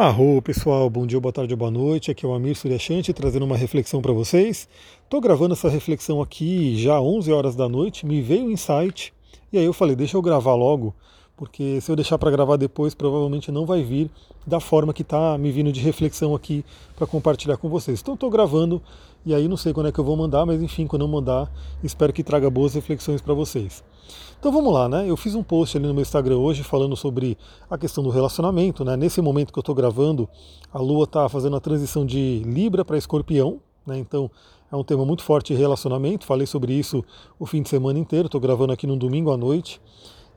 Arro, pessoal, bom dia, boa tarde, boa noite. Aqui é o Amir Suryashanti trazendo uma reflexão para vocês. Estou gravando essa reflexão aqui já 11 horas da noite, me veio um insight e aí eu falei, deixa eu gravar logo, porque se eu deixar para gravar depois, provavelmente não vai vir da forma que está me vindo de reflexão aqui para compartilhar com vocês. Então estou gravando e aí não sei quando é que eu vou mandar, mas enfim, quando eu mandar, espero que traga boas reflexões para vocês. Então vamos lá, né? Eu fiz um post ali no meu Instagram hoje falando sobre a questão do relacionamento, né? Nesse momento que eu estou gravando, a Lua está fazendo a transição de Libra para Escorpião, né? Então é um tema muito forte relacionamento. Falei sobre isso o fim de semana inteiro. Estou gravando aqui no domingo à noite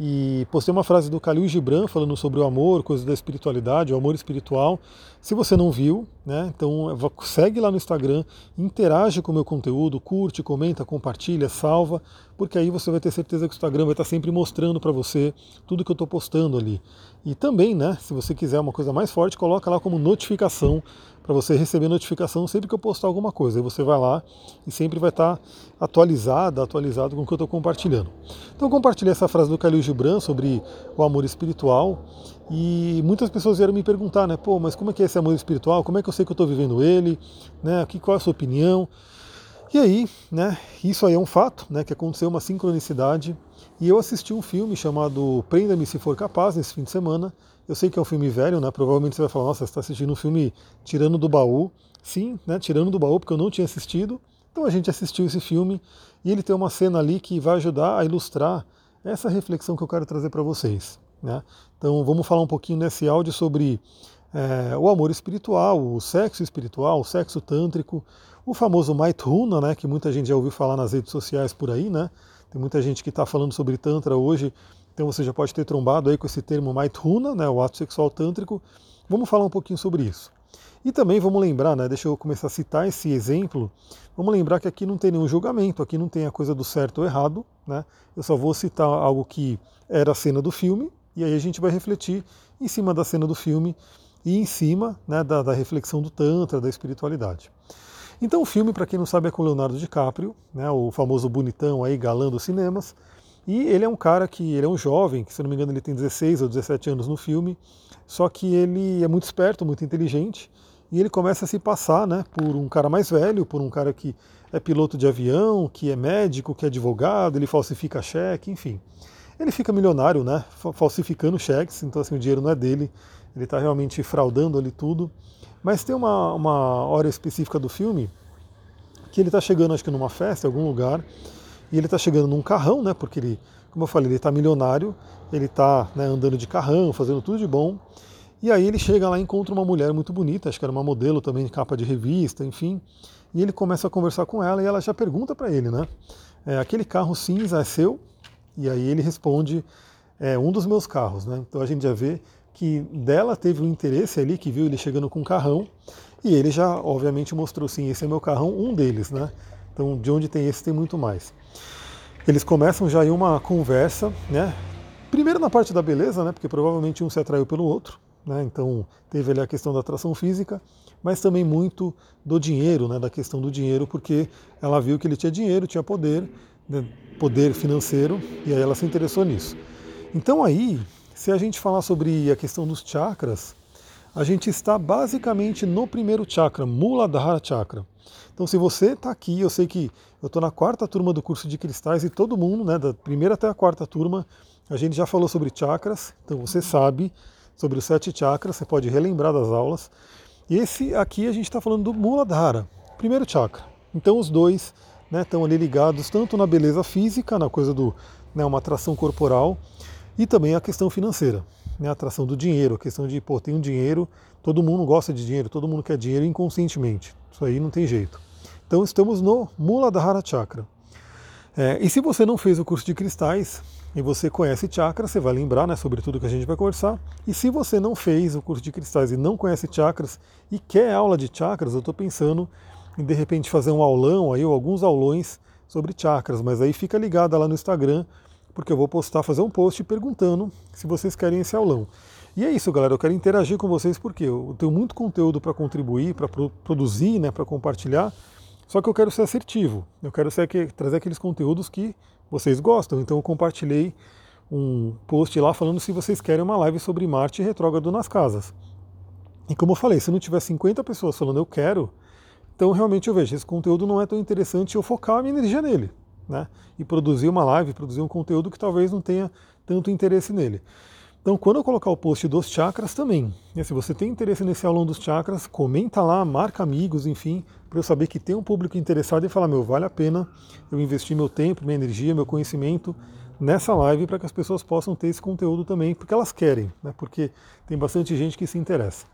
e postei uma frase do Khalil Gibran falando sobre o amor, coisas da espiritualidade, o amor espiritual. Se você não viu, né, então segue lá no Instagram, interage com o meu conteúdo, curte, comenta, compartilha, salva, porque aí você vai ter certeza que o Instagram vai estar sempre mostrando para você tudo que eu estou postando ali. E também, né, se você quiser uma coisa mais forte, coloca lá como notificação para você receber notificação sempre que eu postar alguma coisa. Aí você vai lá e sempre vai estar atualizado, atualizado com o que eu estou compartilhando. Então compartilhei essa frase do Khalil Gibran sobre o amor espiritual e muitas pessoas vieram me perguntar, né, pô, mas como é que é esse amor espiritual? Como é que eu sei que eu estou vivendo ele? Né, aqui, qual é a sua opinião? E aí, né, isso aí é um fato, né, que aconteceu uma sincronicidade e eu assisti um filme chamado Prenda-me se for capaz nesse fim de semana eu sei que é um filme velho, né? Provavelmente você vai falar, nossa, você está assistindo um filme tirando do baú. Sim, né? Tirando do baú, porque eu não tinha assistido. Então a gente assistiu esse filme e ele tem uma cena ali que vai ajudar a ilustrar essa reflexão que eu quero trazer para vocês. Né? Então vamos falar um pouquinho nesse áudio sobre é, o amor espiritual, o sexo espiritual, o sexo tântrico, o famoso Maithuna, né, que muita gente já ouviu falar nas redes sociais por aí, né? Tem muita gente que está falando sobre Tantra hoje então você já pode ter trombado aí com esse termo Maithuna, né, o ato sexual tântrico. Vamos falar um pouquinho sobre isso. E também vamos lembrar, né, deixa eu começar a citar esse exemplo, vamos lembrar que aqui não tem nenhum julgamento, aqui não tem a coisa do certo ou errado, né? Eu só vou citar algo que era a cena do filme, e aí a gente vai refletir em cima da cena do filme e em cima né, da, da reflexão do Tantra, da espiritualidade. Então o filme, para quem não sabe, é com Leonardo DiCaprio, né, o famoso bonitão aí, galã dos cinemas, e ele é um cara que, ele é um jovem, que se não me engano ele tem 16 ou 17 anos no filme, só que ele é muito esperto, muito inteligente, e ele começa a se passar né, por um cara mais velho, por um cara que é piloto de avião, que é médico, que é advogado, ele falsifica cheque, enfim. Ele fica milionário, né, falsificando cheques, então assim, o dinheiro não é dele, ele está realmente fraudando ali tudo. Mas tem uma, uma hora específica do filme que ele está chegando, acho que numa festa, em algum lugar, e ele está chegando num carrão, né? Porque ele, como eu falei, ele está milionário, ele está né, andando de carrão, fazendo tudo de bom. E aí ele chega lá e encontra uma mulher muito bonita, acho que era uma modelo também de capa de revista, enfim. E ele começa a conversar com ela e ela já pergunta para ele, né? É, aquele carro cinza é seu? E aí ele responde, é um dos meus carros, né? Então a gente já vê que dela teve um interesse ali, que viu ele chegando com um carrão, e ele já, obviamente, mostrou sim, esse é meu carrão, um deles, né? Então, de onde tem esse, tem muito mais. Eles começam já em uma conversa, né? Primeiro na parte da beleza, né? Porque provavelmente um se atraiu pelo outro, né? Então teve ali a questão da atração física, mas também muito do dinheiro, né? Da questão do dinheiro, porque ela viu que ele tinha dinheiro, tinha poder, né? poder financeiro, e aí ela se interessou nisso. Então aí, se a gente falar sobre a questão dos chakras, a gente está basicamente no primeiro chakra, Muladhara Chakra. Então, se você está aqui, eu sei que eu estou na quarta turma do curso de cristais e todo mundo, né, da primeira até a quarta turma, a gente já falou sobre chakras, então você sabe sobre os sete chakras, você pode relembrar das aulas. E esse aqui a gente está falando do Muladhara, primeiro chakra. Então, os dois né, estão ali ligados tanto na beleza física, na coisa do né, uma atração corporal, e também a questão financeira, né, a atração do dinheiro, a questão de, pô, tem um dinheiro, todo mundo gosta de dinheiro, todo mundo quer dinheiro inconscientemente. Isso aí não tem jeito. Então estamos no Muladhara Chakra. É, e se você não fez o curso de cristais e você conhece chakras, você vai lembrar né, sobre tudo que a gente vai conversar. E se você não fez o curso de cristais e não conhece chakras e quer aula de chakras, eu estou pensando em de repente fazer um aulão aí, ou alguns aulões sobre chakras, mas aí fica ligada lá no Instagram, porque eu vou postar, fazer um post perguntando se vocês querem esse aulão. E é isso, galera. Eu quero interagir com vocês porque eu tenho muito conteúdo para contribuir, para produzir, né, para compartilhar. Só que eu quero ser assertivo, eu quero ser, trazer aqueles conteúdos que vocês gostam. Então eu compartilhei um post lá falando se vocês querem uma live sobre Marte retrógrado nas casas. E como eu falei, se não tiver 50 pessoas falando eu quero, então realmente eu vejo, esse conteúdo não é tão interessante eu focar a minha energia nele, né? E produzir uma live, produzir um conteúdo que talvez não tenha tanto interesse nele. Então, quando eu colocar o post dos chakras também, né, se você tem interesse nesse aulão dos chakras, comenta lá, marca amigos, enfim, para eu saber que tem um público interessado e falar, meu, vale a pena eu investir meu tempo, minha energia, meu conhecimento nessa live para que as pessoas possam ter esse conteúdo também, porque elas querem, né, porque tem bastante gente que se interessa.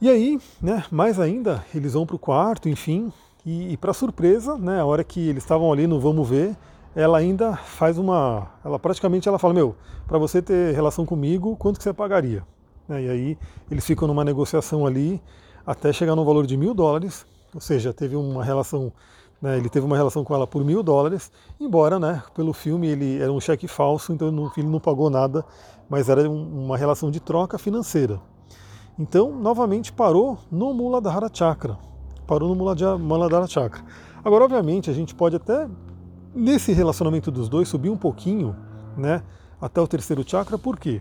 E aí, né, mais ainda, eles vão para o quarto, enfim, e, e para surpresa, né, a hora que eles estavam ali no Vamos Ver, ela ainda faz uma. Ela praticamente ela fala, meu, para você ter relação comigo, quanto que você pagaria? Né, e aí eles ficam numa negociação ali até chegar no valor de mil dólares, ou seja, teve uma relação, né, ele teve uma relação com ela por mil dólares, embora né, pelo filme ele era um cheque falso, então filme não pagou nada, mas era uma relação de troca financeira. Então, novamente parou no Muladhara Chakra. Parou no Muladhara Chakra. Agora, obviamente, a gente pode até nesse relacionamento dos dois subir um pouquinho, né, até o terceiro chakra, por quê?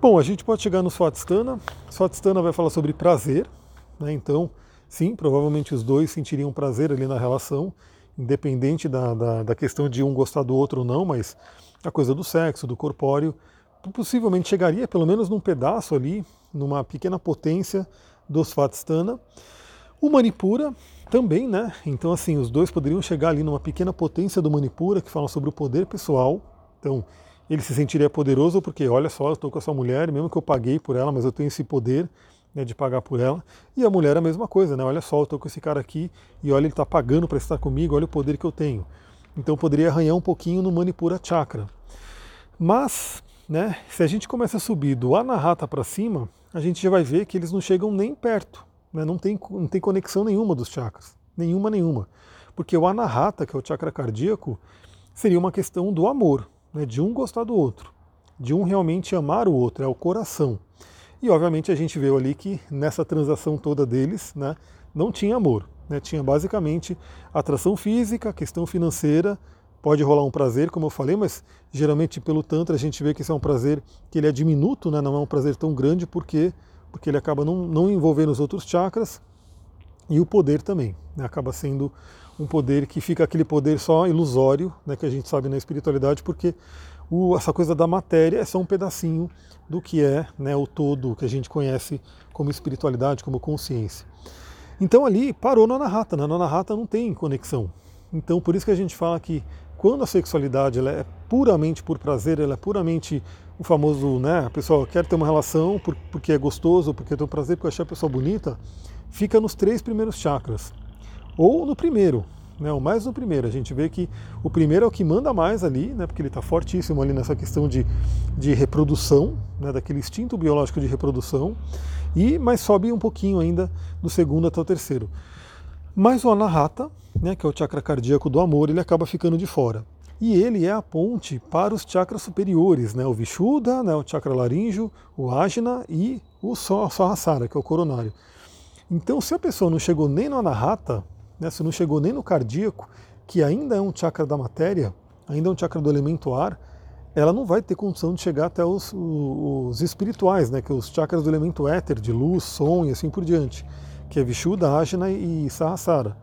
Bom, a gente pode chegar no Swatisthana, Swatisthana vai falar sobre prazer, né, então, sim, provavelmente os dois sentiriam prazer ali na relação, independente da, da, da questão de um gostar do outro ou não, mas a coisa do sexo, do corpóreo, possivelmente chegaria pelo menos num pedaço ali, numa pequena potência do Svatstana. O Manipura também, né? Então, assim, os dois poderiam chegar ali numa pequena potência do Manipura, que fala sobre o poder pessoal. Então, ele se sentiria poderoso porque, olha só, eu estou com essa mulher, mesmo que eu paguei por ela, mas eu tenho esse poder né, de pagar por ela. E a mulher é a mesma coisa, né? Olha só, eu estou com esse cara aqui e olha, ele está pagando para estar comigo, olha o poder que eu tenho. Então, poderia arranhar um pouquinho no Manipura Chakra. Mas, né, se a gente começa a subir do Anahata para cima, a gente já vai ver que eles não chegam nem perto né? não, tem, não tem conexão nenhuma dos chakras, nenhuma, nenhuma. Porque o anahata, que é o chakra cardíaco, seria uma questão do amor, né? de um gostar do outro, de um realmente amar o outro, é o coração. E obviamente a gente viu ali que nessa transação toda deles né, não tinha amor, né? tinha basicamente atração física, questão financeira, pode rolar um prazer, como eu falei, mas geralmente pelo Tantra a gente vê que esse é um prazer que ele é diminuto, né? não é um prazer tão grande, porque porque ele acaba não, não envolvendo os outros chakras e o poder também. Né? Acaba sendo um poder que fica aquele poder só ilusório, né, que a gente sabe na espiritualidade, porque o, essa coisa da matéria é só um pedacinho do que é né, o todo que a gente conhece como espiritualidade, como consciência. Então ali parou na Anahata, na Anahata não tem conexão. Então por isso que a gente fala que quando a sexualidade ela é puramente por prazer, ela é puramente o famoso, né, a pessoa quer ter uma relação porque é gostoso, porque tem um prazer, porque achar a pessoa bonita, fica nos três primeiros chakras. Ou no primeiro, né, ou mais no primeiro. A gente vê que o primeiro é o que manda mais ali, né, porque ele está fortíssimo ali nessa questão de, de reprodução, né, daquele instinto biológico de reprodução, e mas sobe um pouquinho ainda do segundo até o terceiro. Mas o anahata, né, que é o chakra cardíaco do amor, ele acaba ficando de fora e ele é a ponte para os chakras superiores, né? o Vishuddha, né? o chakra laríngeo, o Ajna e o Sahasrara, que é o coronário. Então, se a pessoa não chegou nem no Anahata, né? se não chegou nem no cardíaco, que ainda é um chakra da matéria, ainda é um chakra do elemento ar, ela não vai ter condição de chegar até os, os espirituais, né? que é os chakras do elemento éter, de luz, som e assim por diante, que é Vishuddha, Ajna e Sahasrara.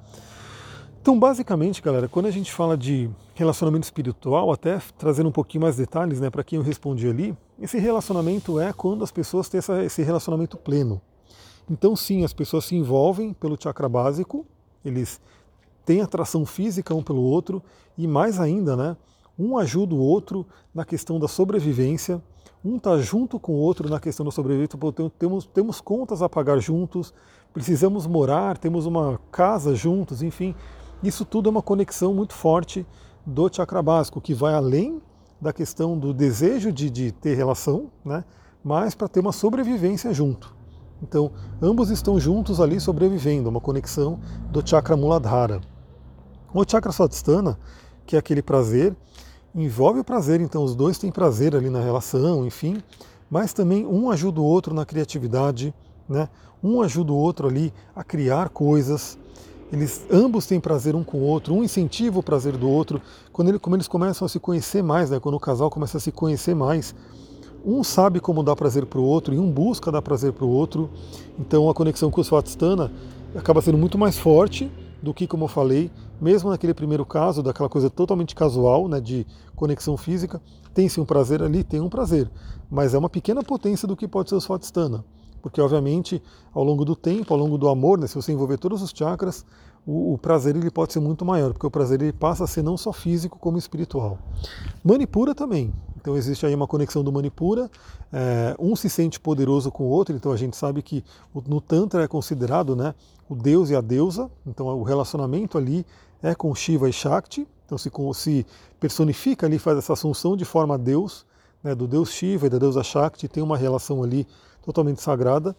Então, basicamente, galera, quando a gente fala de relacionamento espiritual, até trazendo um pouquinho mais detalhes né, para quem eu respondi ali, esse relacionamento é quando as pessoas têm essa, esse relacionamento pleno. Então, sim, as pessoas se envolvem pelo chakra básico, eles têm atração física um pelo outro, e mais ainda, né, um ajuda o outro na questão da sobrevivência, um está junto com o outro na questão da sobrevivência, temos, temos contas a pagar juntos, precisamos morar, temos uma casa juntos, enfim. Isso tudo é uma conexão muito forte do chakra básico, que vai além da questão do desejo de, de ter relação, né? mas para ter uma sobrevivência junto. Então, ambos estão juntos ali sobrevivendo, uma conexão do chakra Muladhara. O chakra Swadhisthana, que é aquele prazer, envolve o prazer, então os dois têm prazer ali na relação, enfim, mas também um ajuda o outro na criatividade, né? um ajuda o outro ali a criar coisas, eles ambos têm prazer um com o outro, um incentiva o prazer do outro. Quando ele, como eles começam a se conhecer mais, né, quando o casal começa a se conhecer mais, um sabe como dar prazer para o outro e um busca dar prazer para o outro. Então a conexão com o Svatstana acaba sendo muito mais forte do que, como eu falei, mesmo naquele primeiro caso, daquela coisa totalmente casual, né, de conexão física, tem-se um prazer ali, tem um prazer, mas é uma pequena potência do que pode ser o Svatstana. Porque, obviamente, ao longo do tempo, ao longo do amor, né, se você envolver todos os chakras, o, o, prazer ele pode ser muito maior, porque o prazer ele passa a ser não só físico como espiritual. Manipura também. Então existe aí uma conexão do Manipura, é, um se sente poderoso com o outro, então a gente sabe que no Tantra é considerado né, o Deus e a deusa, então o relacionamento ali é com Shiva e Shakti, então se, se personifica ali, faz essa assunção de forma a Deus, né, do Deus Shiva e da deusa Shakti, tem uma relação ali totalmente sagrada,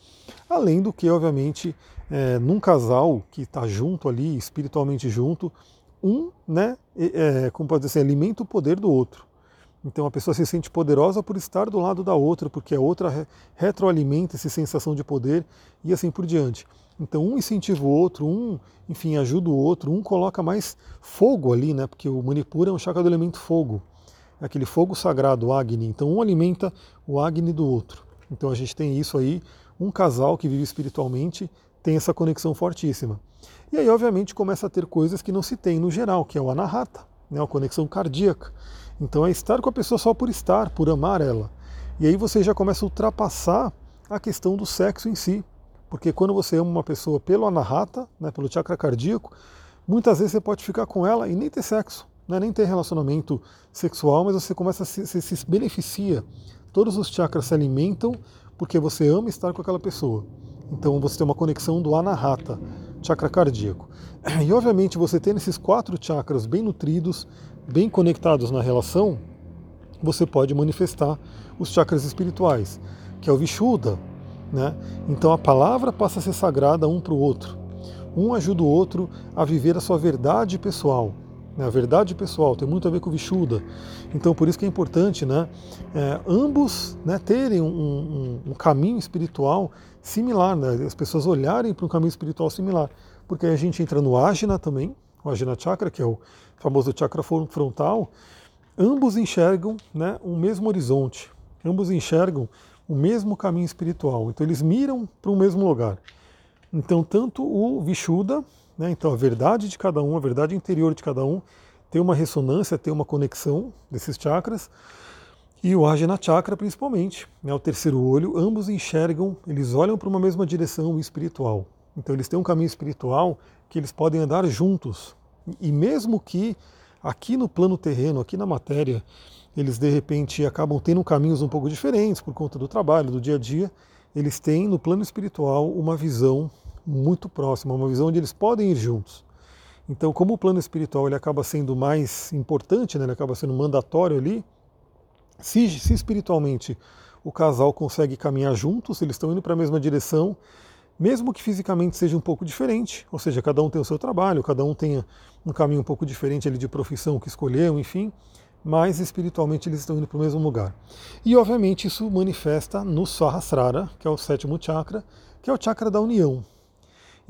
além do que, obviamente, é, num casal que está junto ali, espiritualmente junto, um, né, é, como pode dizer assim, alimenta o poder do outro. Então a pessoa se sente poderosa por estar do lado da outra, porque a outra retroalimenta essa sensação de poder e assim por diante. Então um incentiva o outro, um, enfim, ajuda o outro, um coloca mais fogo ali, né? Porque o Manipura é um chakra do elemento fogo, é aquele fogo sagrado, Agni. Então um alimenta o Agni do outro. Então a gente tem isso aí, um casal que vive espiritualmente tem essa conexão fortíssima. E aí, obviamente, começa a ter coisas que não se tem no geral, que é o anahata, né, a conexão cardíaca. Então é estar com a pessoa só por estar, por amar ela. E aí você já começa a ultrapassar a questão do sexo em si. Porque quando você ama uma pessoa pelo anahata, né, pelo chakra cardíaco, muitas vezes você pode ficar com ela e nem ter sexo, né, nem ter relacionamento sexual, mas você começa a se, se, se beneficia. Todos os chakras se alimentam porque você ama estar com aquela pessoa. Então você tem uma conexão do anahata, chakra cardíaco. E obviamente você tendo esses quatro chakras bem nutridos, bem conectados na relação, você pode manifestar os chakras espirituais, que é o Vishuddha. Né? Então a palavra passa a ser sagrada um para o outro. Um ajuda o outro a viver a sua verdade pessoal. A verdade pessoal tem muito a ver com o Vishuddha. Então por isso que é importante né? É, ambos né, terem um, um, um, caminho espiritual similar, né? as pessoas olharem para um caminho espiritual similar. Porque aí a gente entra no Ajna também, o Ajna Chakra, que é o famoso chakra frontal, ambos enxergam né, o mesmo horizonte, ambos enxergam o mesmo caminho espiritual. Então eles miram para o mesmo lugar. Então tanto o Vishuddha, né, então a verdade de cada um, a verdade interior de cada um, tem uma ressonância, tem uma conexão desses chakras. E o Ajna Chakra, principalmente, né, o terceiro olho, ambos enxergam, eles olham para uma mesma direção espiritual. Então eles têm um caminho espiritual que eles podem andar juntos, e mesmo que aqui no plano terreno, aqui na matéria, eles de repente acabam tendo caminhos um pouco diferentes por conta do trabalho, do dia a dia, eles têm no plano espiritual uma visão muito próxima, uma visão onde eles podem ir juntos. Então, como o plano espiritual ele acaba sendo mais importante, né, ele acaba sendo mandatório ali, se, se espiritualmente o casal consegue caminhar juntos, eles estão indo para a mesma direção, mesmo que fisicamente seja um pouco diferente, ou seja, cada um tem o seu trabalho, cada um tenha um caminho um pouco diferente ali de profissão que escolheu, enfim, mas espiritualmente eles estão indo para o mesmo lugar. E obviamente isso manifesta no Sahasrara, que é o sétimo chakra, que é o chakra da união.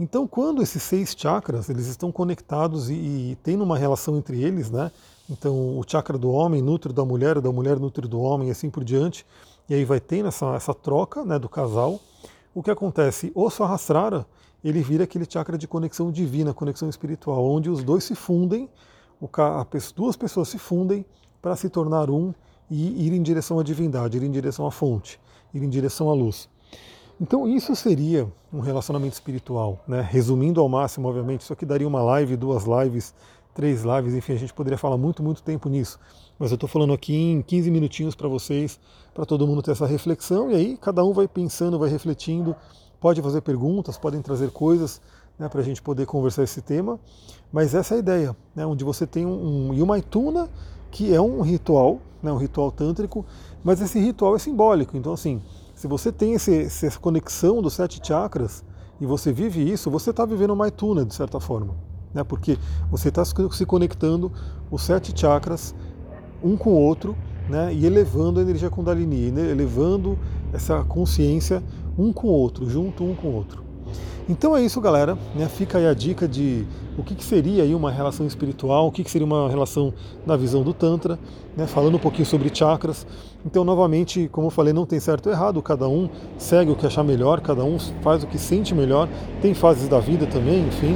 Então, quando esses seis chakras eles estão conectados e, e tem uma relação entre eles, né? Então, o chakra do homem nutre da mulher, da mulher nutre do homem, e assim por diante. E aí vai ter essa, essa troca né, do casal o que acontece? O Sahasrara, ele vira aquele chakra de conexão divina, conexão espiritual, onde os dois se fundem, as duas pessoas se fundem para se tornar um e ir em direção à divindade, ir em direção à fonte, ir em direção à luz. Então isso seria um relacionamento espiritual, né? Resumindo ao máximo, obviamente, isso aqui daria uma live, duas lives, três lives, enfim, a gente poderia falar muito, muito tempo nisso. Mas eu estou falando aqui em 15 minutinhos para vocês, para todo mundo ter essa reflexão, e aí cada um vai pensando, vai refletindo, pode fazer perguntas, podem trazer coisas né, para a gente poder conversar esse tema. Mas essa é a ideia, né, onde você tem um, um Yumaituna, que é um ritual, né, um ritual tântrico, mas esse ritual é simbólico. Então, assim, se você tem esse, essa conexão dos sete chakras e você vive isso, você está vivendo Maituna, de certa forma né? porque você está se conectando os sete chakras um com o outro né? e elevando a energia Kundalini, né? elevando essa consciência um com o outro, junto um com o outro. Então é isso, galera. Né? Fica aí a dica de o que, que seria aí uma relação espiritual, o que, que seria uma relação na visão do Tantra, né? falando um pouquinho sobre chakras. Então, novamente, como eu falei, não tem certo ou errado, cada um segue o que achar melhor, cada um faz o que sente melhor. Tem fases da vida também, enfim.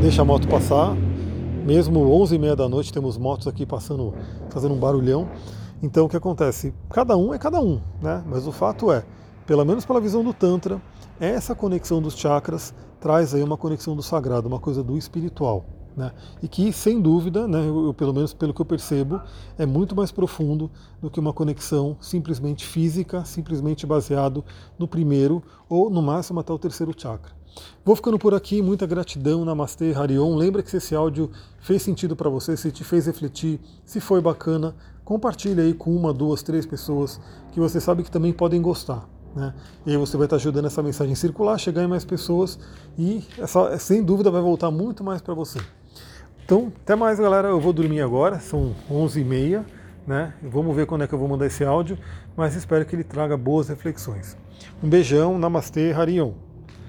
Deixa a moto passar. Mesmo 11 e meia da noite temos motos aqui passando, fazendo um barulhão. Então, o que acontece? Cada um é cada um, né? Mas o fato é, pelo menos pela visão do Tantra, essa conexão dos chakras traz aí uma conexão do sagrado, uma coisa do espiritual. Né? E que, sem dúvida, né, eu, pelo menos pelo que eu percebo, é muito mais profundo do que uma conexão simplesmente física, simplesmente baseado no primeiro ou no máximo até o terceiro chakra. Vou ficando por aqui, muita gratidão, Namastê, Harion. Lembra que se esse áudio fez sentido para você, se te fez refletir, se foi bacana, compartilhe aí com uma, duas, três pessoas que você sabe que também podem gostar. Né? E aí você vai estar ajudando essa mensagem a circular, chegar em mais pessoas e essa, sem dúvida vai voltar muito mais para você. Então, até mais galera, eu vou dormir agora, são 11h30, né? Vamos ver quando é que eu vou mandar esse áudio, mas espero que ele traga boas reflexões. Um beijão, Namastê, Harion.